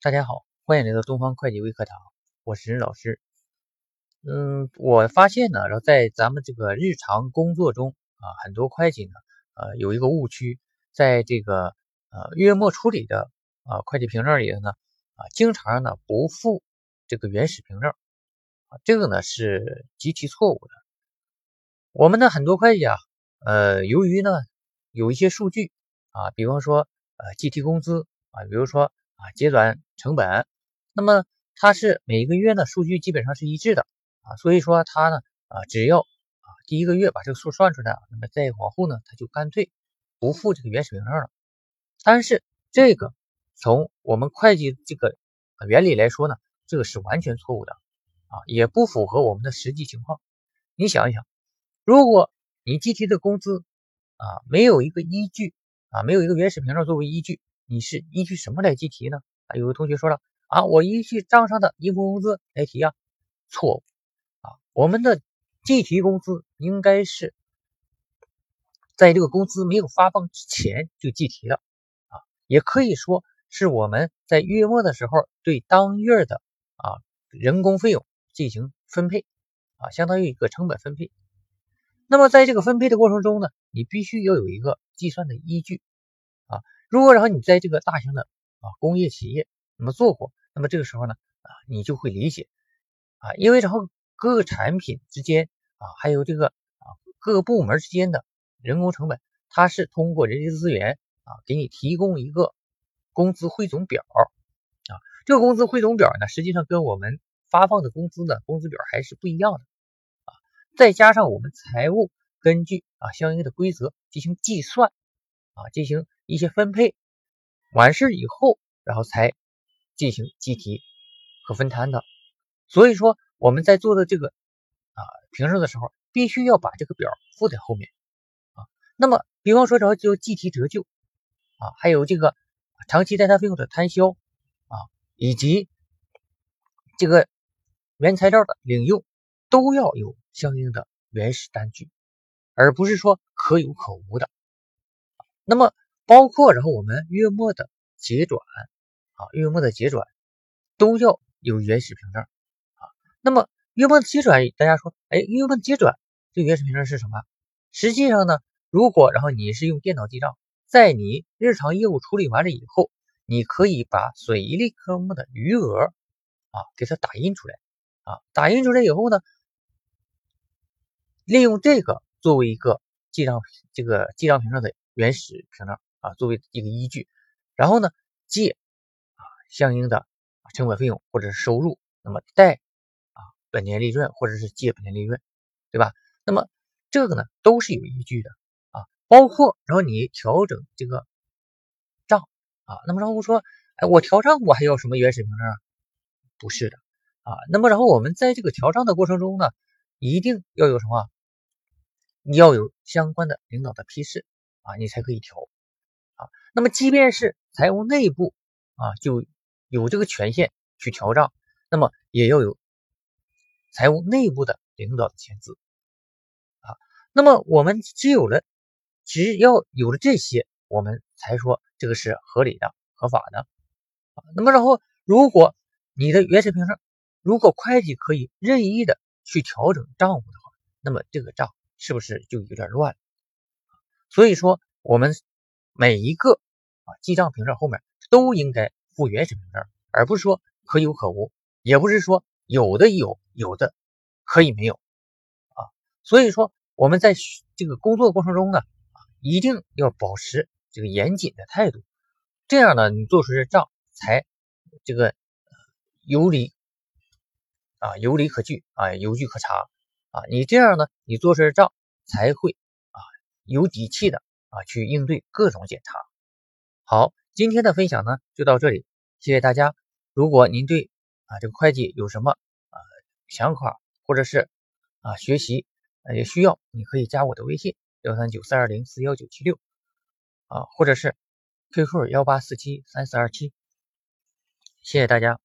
大家好，欢迎来到东方会计微课堂，我是任老师。嗯，我发现呢，然后在咱们这个日常工作中啊，很多会计呢，呃，有一个误区，在这个呃月末处理的啊会计凭证里头呢，啊，经常呢不附这个原始凭证啊，这个呢是极其错误的。我们的很多会计啊，呃，由于呢有一些数据啊，比方说呃计提工资啊，比如说。啊，结转成本，那么它是每个月呢数据基本上是一致的啊，所以说它呢啊只要啊第一个月把这个数算出来，那么再往后呢它就干脆不付这个原始凭证了。但是这个从我们会计这个原理来说呢，这个是完全错误的啊，也不符合我们的实际情况。你想一想，如果你计提的工资啊没有一个依据啊，没有一个原始凭证作为依据。你是依据什么来计提呢？啊，有个同学说了啊，我依据账上的应付工资来提啊，错误啊，我们的计提工资应该是在这个工资没有发放之前就计提了啊，也可以说是我们在月末的时候对当月的啊人工费用进行分配啊，相当于一个成本分配。那么在这个分配的过程中呢，你必须要有一个计算的依据。如果然后你在这个大型的啊工业企业那么做过，那么这个时候呢啊你就会理解啊，因为然后各个产品之间啊还有这个啊各个部门之间的人工成本，它是通过人力资源啊给你提供一个工资汇总表啊，这个工资汇总表呢实际上跟我们发放的工资呢工资表还是不一样的啊，再加上我们财务根据啊相应的规则进行计算啊进行。一些分配完事以后，然后才进行计提和分摊的。所以说我们在做的这个啊凭证的时候，必须要把这个表附在后面啊。那么，比方说，然后就计提折旧啊，还有这个长期代摊费用的摊销啊，以及这个原材料的领用，都要有相应的原始单据，而不是说可有可无的。那么。包括然后我们月末的结转啊，月末的结转都要有原始凭证啊。那么月末的结转，大家说，哎，月末结转这原始凭证是什么？实际上呢，如果然后你是用电脑记账，在你日常业务处理完了以后，你可以把损益类科目的余额啊给它打印出来啊，打印出来以后呢，利用这个作为一个记账这个记账凭证的原始凭证。啊，作为一个依据，然后呢，借啊相应的成本费用或者是收入，那么贷啊本年利润或者是借本年利润，对吧？那么这个呢都是有依据的啊，包括然后你调整这个账啊，那么然后说，哎，我调账我还要什么原始凭证啊？不是的啊，那么然后我们在这个调账的过程中呢，一定要有什么？你要有相关的领导的批示啊，你才可以调。啊，那么即便是财务内部啊，就有这个权限去调账，那么也要有财务内部的领导的签字啊。那么我们只有了，只要有了这些，我们才说这个是合理的、合法的啊。那么然后，如果你的原始凭证，如果会计可以任意的去调整账务的话，那么这个账是不是就有点乱了？所以说我们。每一个啊记账凭证后面都应该附原始凭证，而不是说可有可无，也不是说有的有，有的可以没有啊。所以说我们在这个工作过程中呢，啊一定要保持这个严谨的态度，这样呢你做出的账才这个有理啊有理可据啊有据可查啊，你这样呢你做出的账才会有底气的。啊，去应对各种检查。好，今天的分享呢就到这里，谢谢大家。如果您对啊这个会计有什么啊想法，或者是啊学习也需要，你可以加我的微信幺三九四二零四幺九七六啊，或者是 QQ 幺八四七三四二七。谢谢大家。